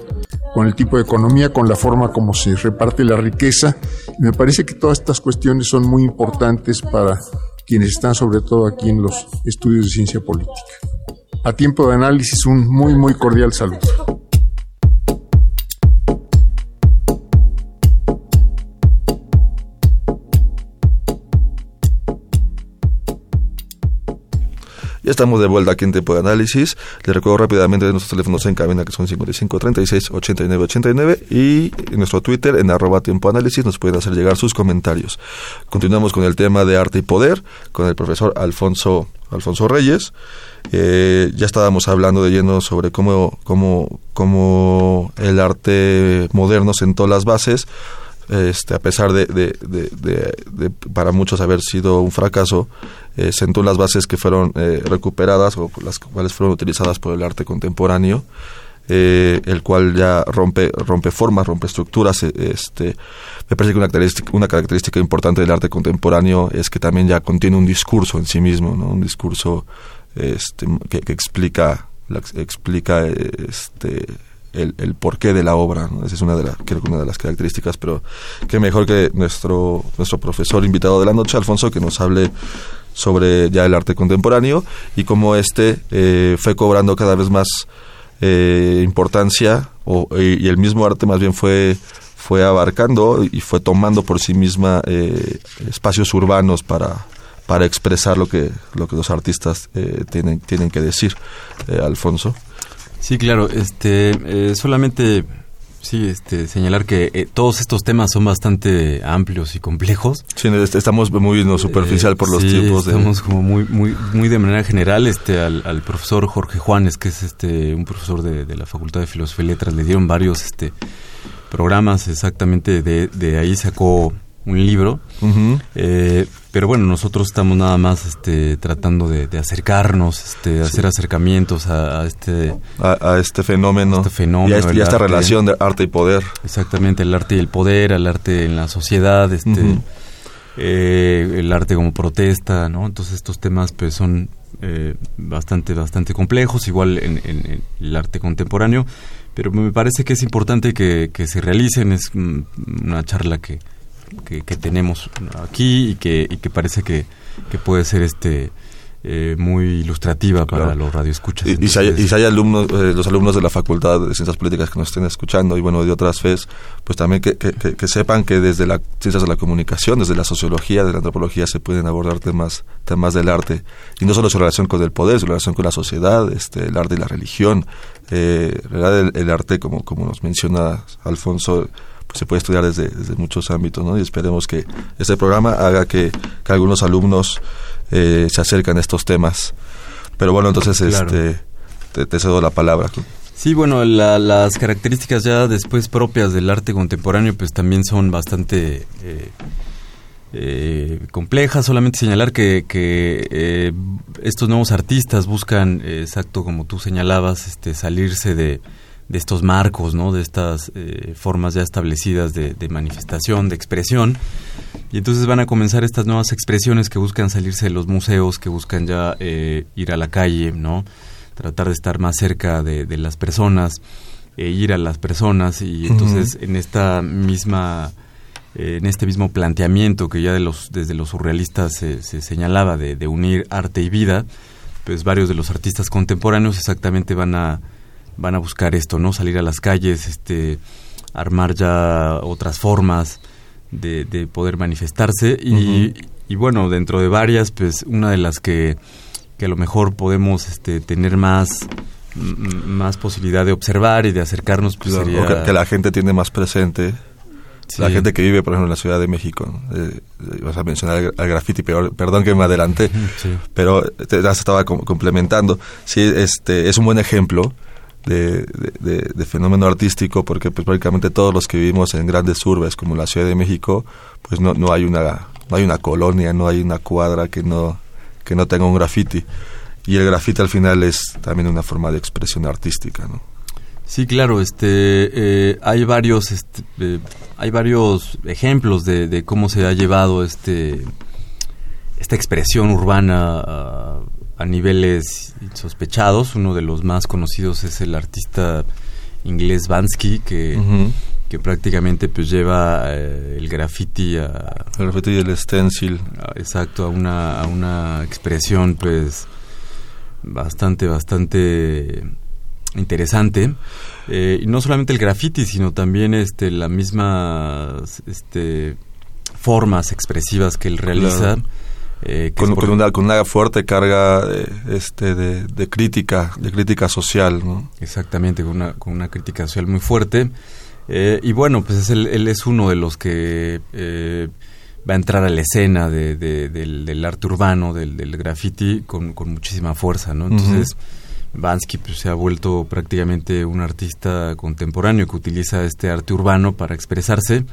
con el tipo de economía, con la forma como se reparte la riqueza. me parece que todas estas cuestiones son muy importantes para quienes están sobre todo aquí en los estudios de ciencia política. A tiempo de análisis, un muy, muy cordial saludo. Ya estamos de vuelta aquí en Tiempo de Análisis. Les recuerdo rápidamente nuestros teléfonos en cabina que son 55 36 89 89 y en nuestro Twitter en arroba Tiempo Análisis nos pueden hacer llegar sus comentarios. Continuamos con el tema de arte y poder con el profesor Alfonso, Alfonso Reyes. Eh, ya estábamos hablando de lleno sobre cómo, cómo, cómo el arte moderno sentó las bases este, a pesar de, de, de, para muchos haber sido un fracaso, eh, sentó las bases que fueron eh, recuperadas o las cuales fueron utilizadas por el arte contemporáneo, eh, el cual ya rompe, rompe formas, rompe estructuras. Este, me parece que una característica, una característica importante del arte contemporáneo es que también ya contiene un discurso en sí mismo, ¿no? un discurso este, que, que explica, explica este, el, porqué de la obra. Esa es una de, creo que una de las características, pero qué mejor que nuestro, nuestro profesor invitado de la noche, Alfonso, que nos hable sobre ya el arte contemporáneo y cómo este eh, fue cobrando cada vez más eh, importancia o, y, el mismo arte más bien fue fue abarcando y fue tomando por sí misma eh, espacios urbanos para para expresar lo que lo que los artistas tienen tienen que decir Alfonso Sí, claro. Este, eh, solamente sí, este, señalar que eh, todos estos temas son bastante amplios y complejos. Sí, estamos muy no, superficial por los tiempos. Estamos como muy, muy, muy de manera general. Este, al, profesor Jorge Juanes, que es este, un profesor de, de, la Facultad de Filosofía y Letras, le dieron varios, este, programas exactamente de, de ahí sacó un libro. eh, pero bueno, nosotros estamos nada más este, tratando de, acercarnos, este, hacer acercamientos a, este a, este fenómeno, este fenómeno y, a, esta relación de arte y poder. Exactamente, el arte y el poder, el arte en la sociedad, este, eh, el arte como protesta, ¿no? Entonces estos temas pues son eh, bastante bastante complejos, igual en, en, el arte contemporáneo, pero me parece que es importante que, que se realicen, es una charla que que, tenemos aquí y que, y que parece que, que puede ser este eh, muy ilustrativa para los radioescuchas. Y, y, si hay, alumnos, eh, los alumnos de la Facultad de Ciencias Políticas que nos estén escuchando y bueno, de otras FES, pues también que, que, sepan que desde las ciencias de la comunicación, desde la sociología, de la antropología, se pueden abordar temas, temas del arte. Y no solo su relación con el poder, su relación con la sociedad, este, el arte y la religión. Eh, el, el, arte, como, como nos menciona Alfonso, se puede estudiar desde, desde muchos ámbitos, ¿no? Y esperemos que este programa haga que, que algunos alumnos eh, se acercan a estos temas. Pero bueno, entonces este, te, cedo la palabra. Sí, bueno, las características ya después propias del arte contemporáneo pues también son bastante eh, eh, complejas. Solamente señalar que, que estos nuevos artistas buscan, exacto como tú señalabas, este, salirse de, de estos marcos, ¿no? de estas eh, formas ya establecidas de, manifestación, de expresión. Y entonces van a comenzar estas nuevas expresiones que buscan salirse de los museos, que buscan ya eh, ir a la calle, ¿no? tratar de estar más cerca de, las personas, e ir a las personas. Y entonces en esta misma en este mismo planteamiento que ya de los, desde los surrealistas se, señalaba de, de unir arte y vida, pues varios de los artistas contemporáneos exactamente van a van a buscar esto, ¿no? Salir a las calles, este, armar ya otras formas de, de poder manifestarse. Y, y, bueno, dentro de varias, pues una de las que, que a lo mejor podemos este, tener más más posibilidad de observar y de acercarnos pues sería... que, la gente tiene más presente. La gente que vive, por ejemplo, en la Ciudad de México, eh, eh, vas a mencionar al graffiti, perdón que me adelanté, [LAUGHS] pero te, ya se estaba complementando. Sí, este, es un buen ejemplo de, de, fenómeno artístico porque pues prácticamente todos los que vivimos en grandes urbes como la Ciudad de México pues no, no hay una no hay una colonia no hay una cuadra que no que no tenga un graffiti. Y el graffiti al final es también una forma de expresión artística sí claro este eh, hay varios este, eh, hay varios ejemplos de, de, cómo se ha llevado este esta expresión urbana a niveles insospechados. Uno de los más conocidos es el artista inglés Bansky, que, que prácticamente pues lleva eh, el graffiti a... El graffiti y el stencil. exacto, a una, a una expresión pues bastante, bastante interesante. Eh, y no solamente el graffiti, sino también este, las mismas este, formas expresivas que él realiza. Eh, con, una, con, una, fuerte carga de, este, de, crítica, de crítica social. ¿no? Exactamente, con una, con una crítica social muy fuerte. Eh, y bueno, pues es él es uno de los que eh, va a entrar a la escena de, del, arte urbano, del, del graffiti, con, con, muchísima fuerza. ¿no? Entonces, Bansky pues, se ha vuelto prácticamente un artista contemporáneo que utiliza este arte urbano para expresarse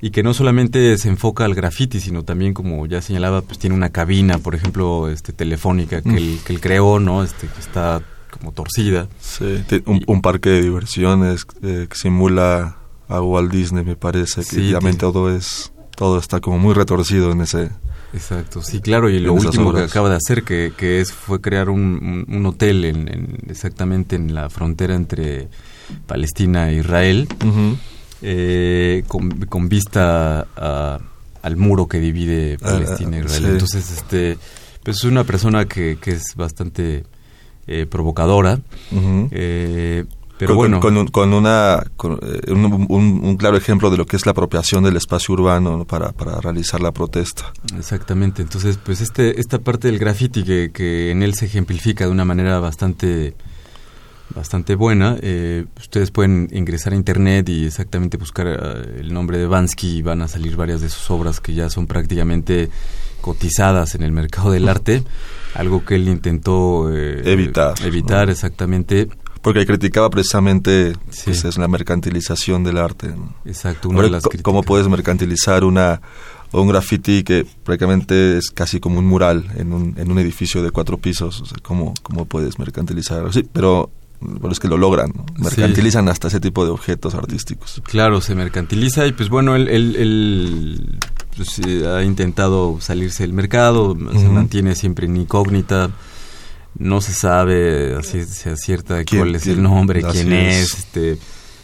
y que no solamente se enfoca al graffiti, sino también, como ya señalaba, pues tiene una cabina, por ejemplo, este telefónica que, él, que él creó, ¿no? Este, que está como torcida. Sí, un, parque de diversiones eh, que simula a Walt Disney, me parece, que sí, todo es, todo está como muy retorcido en ese... Exacto, sí, claro, y lo último que acaba de hacer que, que es fue crear un, un, hotel en, exactamente en la frontera entre Palestina e Israel eh, con, vista al muro que divide ah, Palestina e Israel. Entonces, este, pues es una persona que, que es bastante eh, provocadora. eh, pero con, bueno. Con, una, eh, un, claro ejemplo de lo que es la apropiación del espacio urbano para, para realizar la protesta. Exactamente. Entonces, pues este, esta parte del graffiti que, que en él se ejemplifica de una manera bastante bastante buena. Eh, ustedes pueden ingresar a internet y exactamente buscar eh, el nombre de Bansky y van a salir varias de sus obras que ya son prácticamente cotizadas en el mercado del arte, [LAUGHS] algo que él intentó eh, evitar. Evitar, exactamente. Porque criticaba precisamente pues, es la mercantilización del arte. Exacto. Una de las ¿Cómo puedes mercantilizar una un graffiti que prácticamente es casi como un mural en un, en un edificio de cuatro pisos? O sea, ¿cómo, ¿Cómo puedes mercantilizar? Sí, pero bueno, es que lo logran, mercantilizan hasta ese tipo de objetos artísticos. Claro, se mercantiliza y pues bueno, él, él, pues, eh, ha intentado salirse del mercado, se mantiene siempre en incógnita, no se sabe así se acierta cuál es el nombre, quién es, este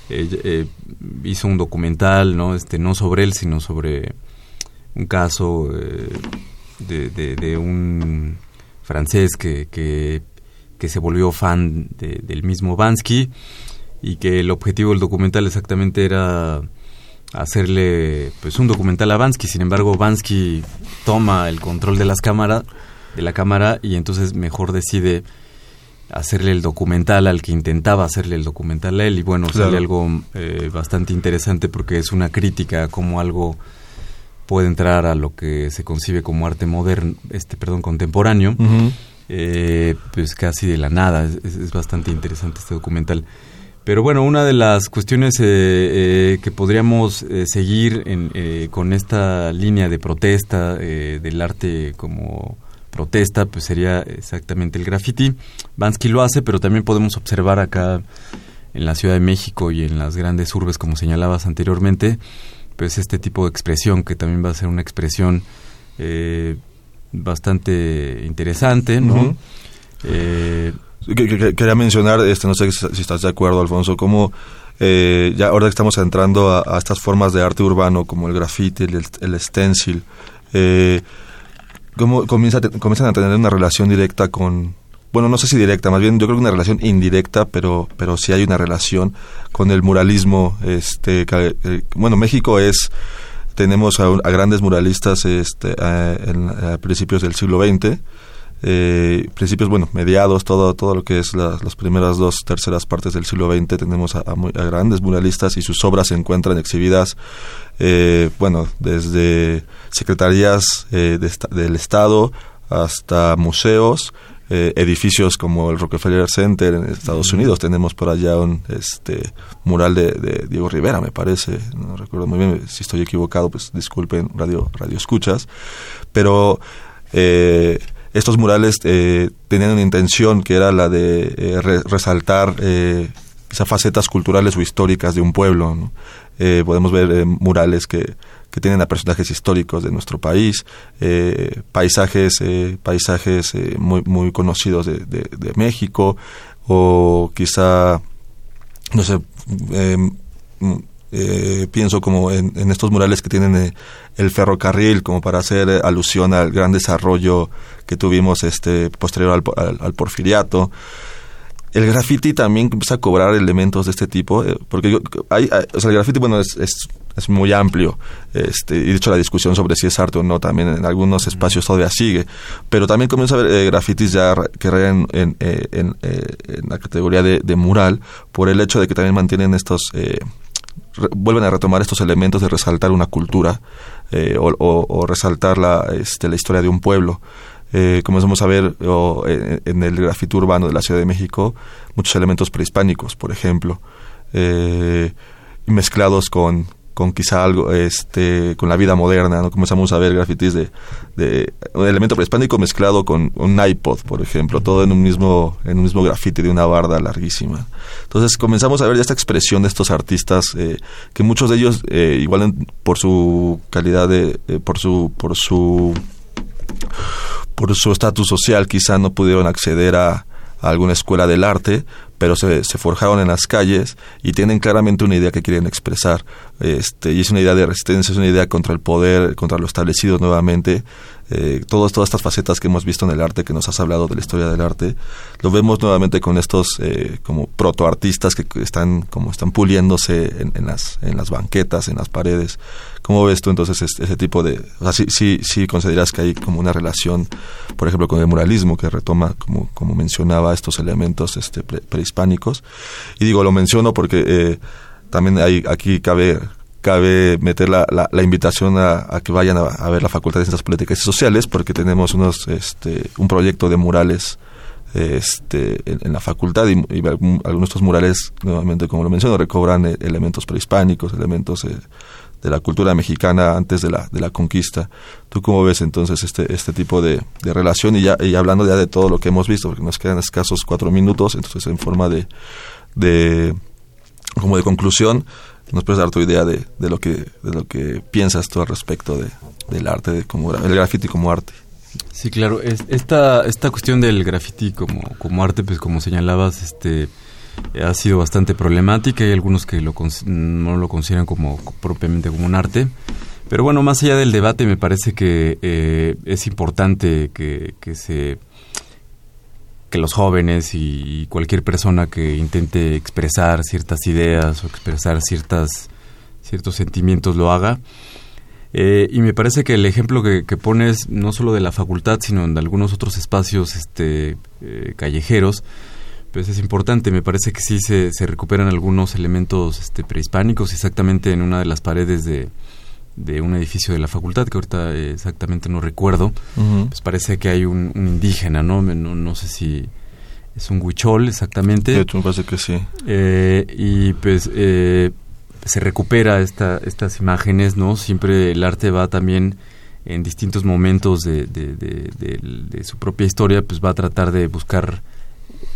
eh, hizo un documental, ¿no? Este, no sobre él, sino sobre un caso de, de, un francés que, que, se volvió fan del mismo Bansky y que el objetivo del documental exactamente era hacerle pues un documental a Bansky, sin embargo Bansky toma el control de las cámaras de la cámara y entonces mejor decide hacerle el documental al que intentaba hacerle el documental a él. Y bueno sale algo eh, bastante interesante porque es una crítica a cómo algo puede entrar a lo que se concibe como arte moderno este perdón contemporáneo eh, pues casi de la nada es, bastante interesante este documental pero bueno una de las cuestiones eh, que podríamos seguir con esta línea de protesta del arte como protesta, pues sería exactamente el graffiti. Bansky lo hace, pero también podemos observar acá en la Ciudad de México y en las grandes urbes, como señalabas anteriormente, pues este tipo de expresión, que también va a ser una expresión eh, bastante interesante, ¿no? Eh, quería mencionar, este, no sé si estás de acuerdo, Alfonso, como eh, ya ahora que estamos entrando a, estas formas de arte urbano, como el graffiti, el, el stencil, eh, cómo comienza, comienzan a tener una relación directa con, bueno, no sé si directa, más bien yo creo que una relación indirecta, pero, pero sí hay una relación con el muralismo. Este, eh, bueno, México es, tenemos a, grandes muralistas este, a, principios del siglo XX, eh, principios, bueno, mediados, todo, todo lo que es las primeras dos terceras partes del siglo XX, tenemos a, grandes muralistas y sus obras se encuentran exhibidas, eh, bueno, desde secretarías eh, del Estado hasta museos, eh, edificios como el Rockefeller Center en Estados Unidos. Tenemos por allá un este, mural de, Diego Rivera, me parece. No recuerdo muy bien. Si estoy equivocado, pues disculpen, radio, radio escuchas. Pero eh, estos murales tenían una intención que era la de resaltar esas facetas culturales o históricas de un pueblo. podemos ver murales que que tienen a personajes históricos de nuestro país, eh, paisajes, eh, paisajes eh, muy, muy conocidos de, México, o quizá, no sé, em, pienso como en, estos murales que tienen el ferrocarril, como para hacer alusión al gran desarrollo que tuvimos este posterior al, porfiriato el graffiti también empieza a cobrar elementos de este tipo, porque hay, o sea, el graffiti, bueno, es, es muy amplio. Este, y de hecho la discusión sobre si es arte o no también en algunos espacios todavía sigue. Pero también comienza a haber eh, grafitis ya que regan en, eh, en, eh, en, la categoría de, de, mural por el hecho de que también mantienen estos... vuelven a retomar estos elementos de resaltar una cultura o, o, resaltar la, este, la historia de un pueblo. Comenzamos a ver en, el grafito urbano de la Ciudad de México muchos elementos prehispánicos, por ejemplo, mezclados con, con quizá algo, este, con la vida moderna, ¿no? Comenzamos a ver grafitis de, de un elemento prehispánico mezclado con un iPod, por ejemplo, todo en un mismo, en un mismo grafiti de una barda larguísima. Entonces comenzamos a ver ya esta expresión de estos artistas, eh, que muchos de ellos, eh, igual por su calidad de, eh, por su, por su, por su estatus social, quizá no pudieron acceder a, alguna escuela del arte, pero se, se, forjaron en las calles y tienen claramente una idea que quieren expresar. Este, y es una idea de resistencia, es una idea contra el poder, contra lo establecido nuevamente. Eh, todas, todas estas facetas que hemos visto en el arte, que nos has hablado de la historia del arte, lo vemos nuevamente con estos eh, como protoartistas que están como están puliéndose en, las, en las banquetas, en las paredes. ¿Cómo ves tú entonces ese, tipo de... O sea, sí, sí, sí consideras que hay como una relación, por ejemplo, con el muralismo que retoma, como, como mencionaba, estos elementos este, prehispánicos. Y digo, lo menciono porque eh, también hay, aquí cabe cabe meter la, la, invitación a, que vayan a, ver la Facultad de Ciencias Políticas y Sociales porque tenemos unos este, un proyecto de murales este, en, la facultad y, algunos de estos murales, nuevamente como lo menciono, recobran eh, elementos prehispánicos, elementos eh, de la cultura mexicana antes de la, de la conquista. ¿Tú cómo ves entonces este, este tipo de, de relación? Y, ya, y hablando ya de todo lo que hemos visto, porque nos quedan escasos cuatro minutos, entonces en forma de, de como de conclusión, nos puedes dar tu idea de, de, lo que de lo que piensas tú al respecto de, del arte de como el graffiti como arte sí claro es, esta esta cuestión del graffiti como como arte pues como señalabas este ha sido bastante problemática. Hay algunos que lo, no lo consideran como propiamente como un arte. Pero bueno, más allá del debate, me parece que eh, es importante que, que, se los jóvenes y cualquier persona que intente expresar ciertas ideas o expresar ciertas ciertos sentimientos lo haga. Eh, y me parece que el ejemplo que, pones, no solo de la facultad, sino en algunos otros espacios este, eh, callejeros, pues es importante. Me parece que sí se, se recuperan algunos elementos este, prehispánicos, exactamente en una de las paredes de, de un edificio de la facultad, que ahorita exactamente no recuerdo. Pues parece que hay un, indígena, ¿no? ¿no? ¿no? sé si es un huichol exactamente. De hecho, me parece que sí. Eh, y pues se recupera esta, estas imágenes, ¿no? Siempre el arte va también en distintos momentos de, de, su propia historia, pues va a tratar de buscar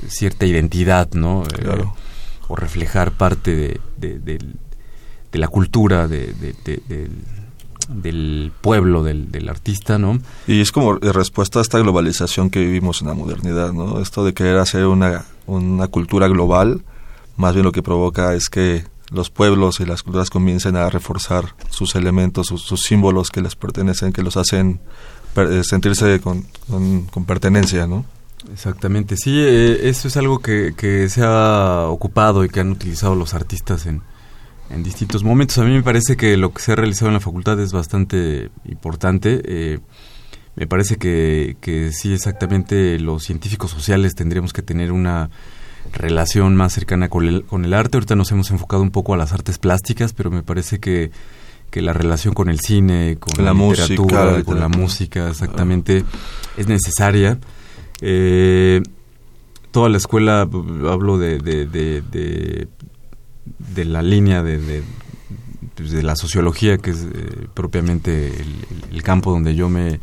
cierta identidad, ¿no? Eh, claro. o reflejar parte de, la cultura del, del pueblo, del, del, artista, ¿no? Y es como respuesta a esta globalización que vivimos en la modernidad, ¿no? Esto de querer hacer una, una cultura global, más bien lo que provoca es que los pueblos y las culturas comiencen a reforzar sus elementos, sus, símbolos que les pertenecen, que los hacen eh, sentirse con, con, pertenencia, ¿no? Exactamente, sí, eh, eso es algo que, que, se ha ocupado y que han utilizado los artistas en, en, distintos momentos. A mí me parece que lo que se ha realizado en la facultad es bastante importante. Eh, me parece que, que sí, exactamente, los científicos sociales tendríamos que tener una relación más cercana con el, con el arte. Ahorita nos hemos enfocado un poco a las artes plásticas, pero me parece que, que la relación con el cine, con, la, literatura, con la música, exactamente, es necesaria. Eh, toda la escuela, hablo de, de, de, de, la línea de, pues, de, la sociología, que es eh, propiamente el, campo donde yo me,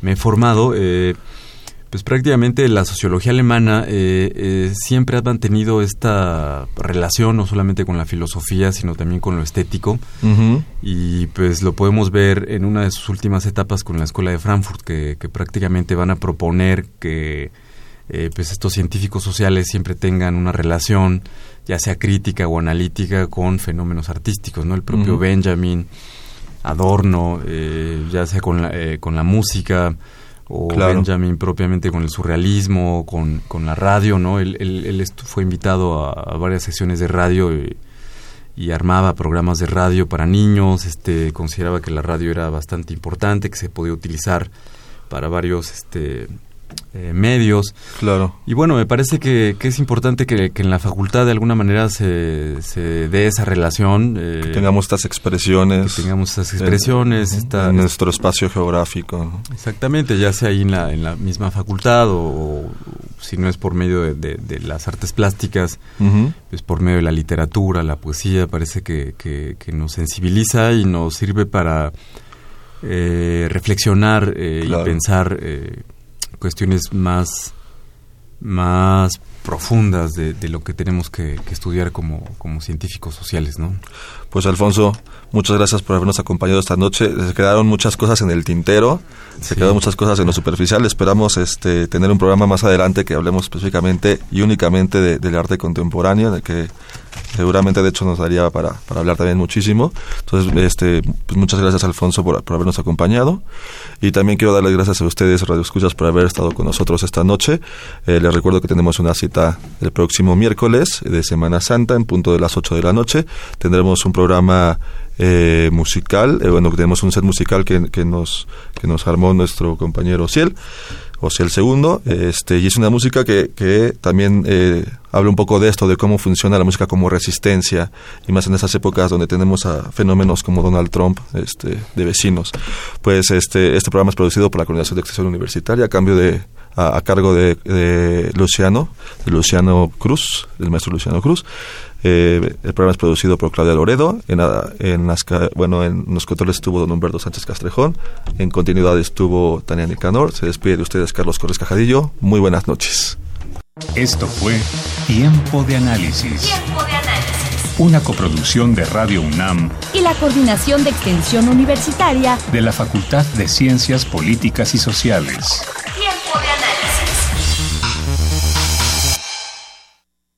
me he formado. Eh, pues prácticamente la sociología alemana eh, eh, siempre ha mantenido esta relación no solamente con la filosofía, sino también con lo estético. Y pues lo podemos ver en una de sus últimas etapas con la Escuela de Frankfurt, que, prácticamente van a proponer que eh, pues estos científicos sociales siempre tengan una relación, ya sea crítica o analítica, con fenómenos artísticos. ¿no? El propio Benjamin, Adorno, ya sea con la, con la música o Benjamin propiamente con el surrealismo, con, con la radio, ¿no? Él, él, fue invitado a, varias sesiones de radio y, armaba programas de radio para niños, este, consideraba que la radio era bastante importante, que se podía utilizar para varios este, eh, medios. Claro. Y bueno, me parece que, que es importante que, que, en la facultad de alguna manera se, se dé esa relación. Eh, que tengamos estas expresiones. Que tengamos estas expresiones. En, nuestro espacio geográfico. Exactamente, ya sea ahí en la, en la misma facultad o, si no es por medio de, de, las artes plásticas, pues por medio de la literatura, la poesía, parece que, que, nos sensibiliza y nos sirve para eh, reflexionar y pensar cuestiones más, más profundas de, lo que tenemos que, estudiar como, como, científicos sociales, ¿no? Pues Alfonso, muchas gracias por habernos acompañado esta noche. Se quedaron muchas cosas en el tintero, se quedaron muchas cosas en lo superficial. Esperamos este, tener un programa más adelante que hablemos específicamente y únicamente del arte contemporáneo, de que seguramente de hecho nos daría para, para hablar también muchísimo. Entonces, este, pues muchas gracias Alfonso por, por, habernos acompañado y también quiero darles gracias a ustedes, Radio Escuchas, por haber estado con nosotros esta noche. Eh, les recuerdo que tenemos una cita el próximo miércoles de Semana Santa en punto de las 8 de la noche. Tendremos un programa eh, musical, eh, bueno, tenemos un set musical que, que, nos, que nos armó nuestro compañero Ciel o sea, el segundo, este, y es una música que, que también eh, habla un poco de esto, de cómo funciona la música como resistencia, y más en esas épocas donde tenemos a fenómenos como Donald Trump, este, de vecinos. Pues este, este programa es producido por la Coordinación de Extensión Universitaria a cambio de a, cargo de, de, Luciano, de Luciano Cruz, del maestro Luciano Cruz. Eh, el programa es producido por Claudia Loredo. En, en, las, bueno, en los controles estuvo don Humberto Sánchez Castrejón. En continuidad estuvo Tania Nicanor. Se despide de ustedes Carlos Corres Cajadillo. Muy buenas noches. Esto fue Tiempo de Análisis. Tiempo de Análisis. Una coproducción de Radio UNAM y la Coordinación de Extensión Universitaria de la Facultad de Ciencias Políticas y Sociales.